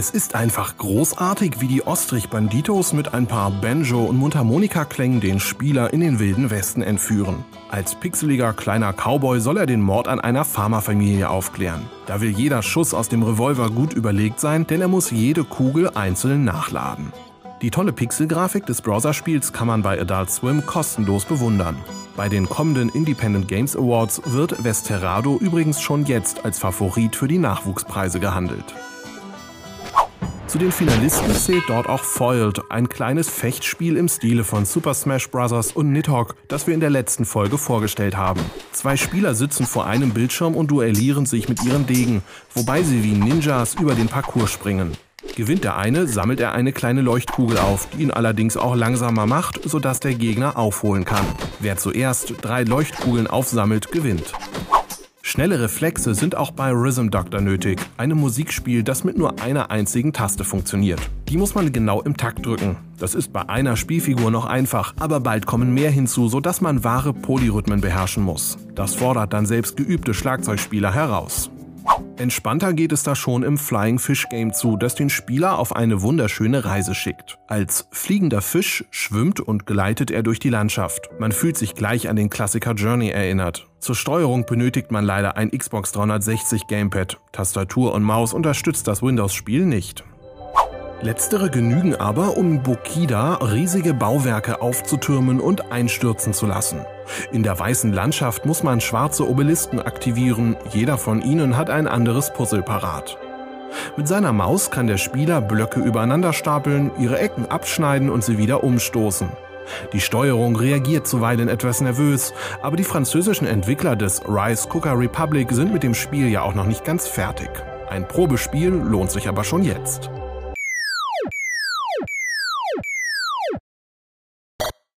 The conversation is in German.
Es ist einfach großartig, wie die Ostrich Banditos mit ein paar Banjo- und Mundharmonika-Klängen den Spieler in den wilden Westen entführen. Als pixeliger kleiner Cowboy soll er den Mord an einer Farmerfamilie aufklären. Da will jeder Schuss aus dem Revolver gut überlegt sein, denn er muss jede Kugel einzeln nachladen. Die tolle Pixelgrafik des Browserspiels kann man bei Adult Swim kostenlos bewundern. Bei den kommenden Independent Games Awards wird Westerado übrigens schon jetzt als Favorit für die Nachwuchspreise gehandelt. Zu den Finalisten zählt dort auch Foiled, ein kleines Fechtspiel im Stile von Super Smash Bros. und Nidhogg, das wir in der letzten Folge vorgestellt haben. Zwei Spieler sitzen vor einem Bildschirm und duellieren sich mit ihren Degen, wobei sie wie Ninjas über den Parcours springen. Gewinnt der eine, sammelt er eine kleine Leuchtkugel auf, die ihn allerdings auch langsamer macht, sodass der Gegner aufholen kann. Wer zuerst drei Leuchtkugeln aufsammelt, gewinnt. Schnelle Reflexe sind auch bei Rhythm Doctor nötig, einem Musikspiel, das mit nur einer einzigen Taste funktioniert. Die muss man genau im Takt drücken. Das ist bei einer Spielfigur noch einfach, aber bald kommen mehr hinzu, sodass man wahre Polyrhythmen beherrschen muss. Das fordert dann selbst geübte Schlagzeugspieler heraus. Entspannter geht es da schon im Flying Fish Game zu, das den Spieler auf eine wunderschöne Reise schickt. Als fliegender Fisch schwimmt und gleitet er durch die Landschaft. Man fühlt sich gleich an den Klassiker Journey erinnert. Zur Steuerung benötigt man leider ein Xbox 360 Gamepad. Tastatur und Maus unterstützt das Windows-Spiel nicht. Letztere genügen aber, um Bokida riesige Bauwerke aufzutürmen und einstürzen zu lassen. In der weißen Landschaft muss man schwarze Obelisken aktivieren, jeder von ihnen hat ein anderes Puzzle parat. Mit seiner Maus kann der Spieler Blöcke übereinander stapeln, ihre Ecken abschneiden und sie wieder umstoßen. Die Steuerung reagiert zuweilen etwas nervös, aber die französischen Entwickler des Rice Cooker Republic sind mit dem Spiel ja auch noch nicht ganz fertig. Ein Probespiel lohnt sich aber schon jetzt.